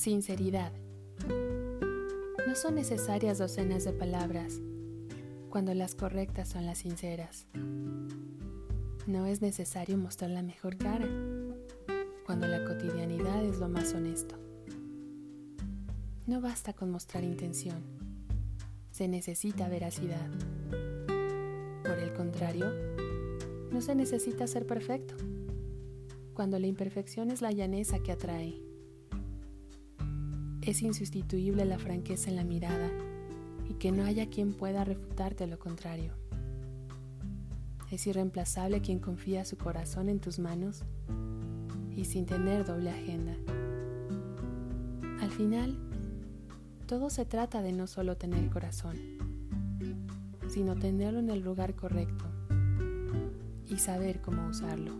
Sinceridad. No son necesarias docenas de palabras cuando las correctas son las sinceras. No es necesario mostrar la mejor cara cuando la cotidianidad es lo más honesto. No basta con mostrar intención, se necesita veracidad. Por el contrario, no se necesita ser perfecto, cuando la imperfección es la llaneza que atrae. Es insustituible la franqueza en la mirada y que no haya quien pueda refutarte lo contrario. Es irreemplazable quien confía su corazón en tus manos y sin tener doble agenda. Al final, todo se trata de no solo tener corazón, sino tenerlo en el lugar correcto y saber cómo usarlo.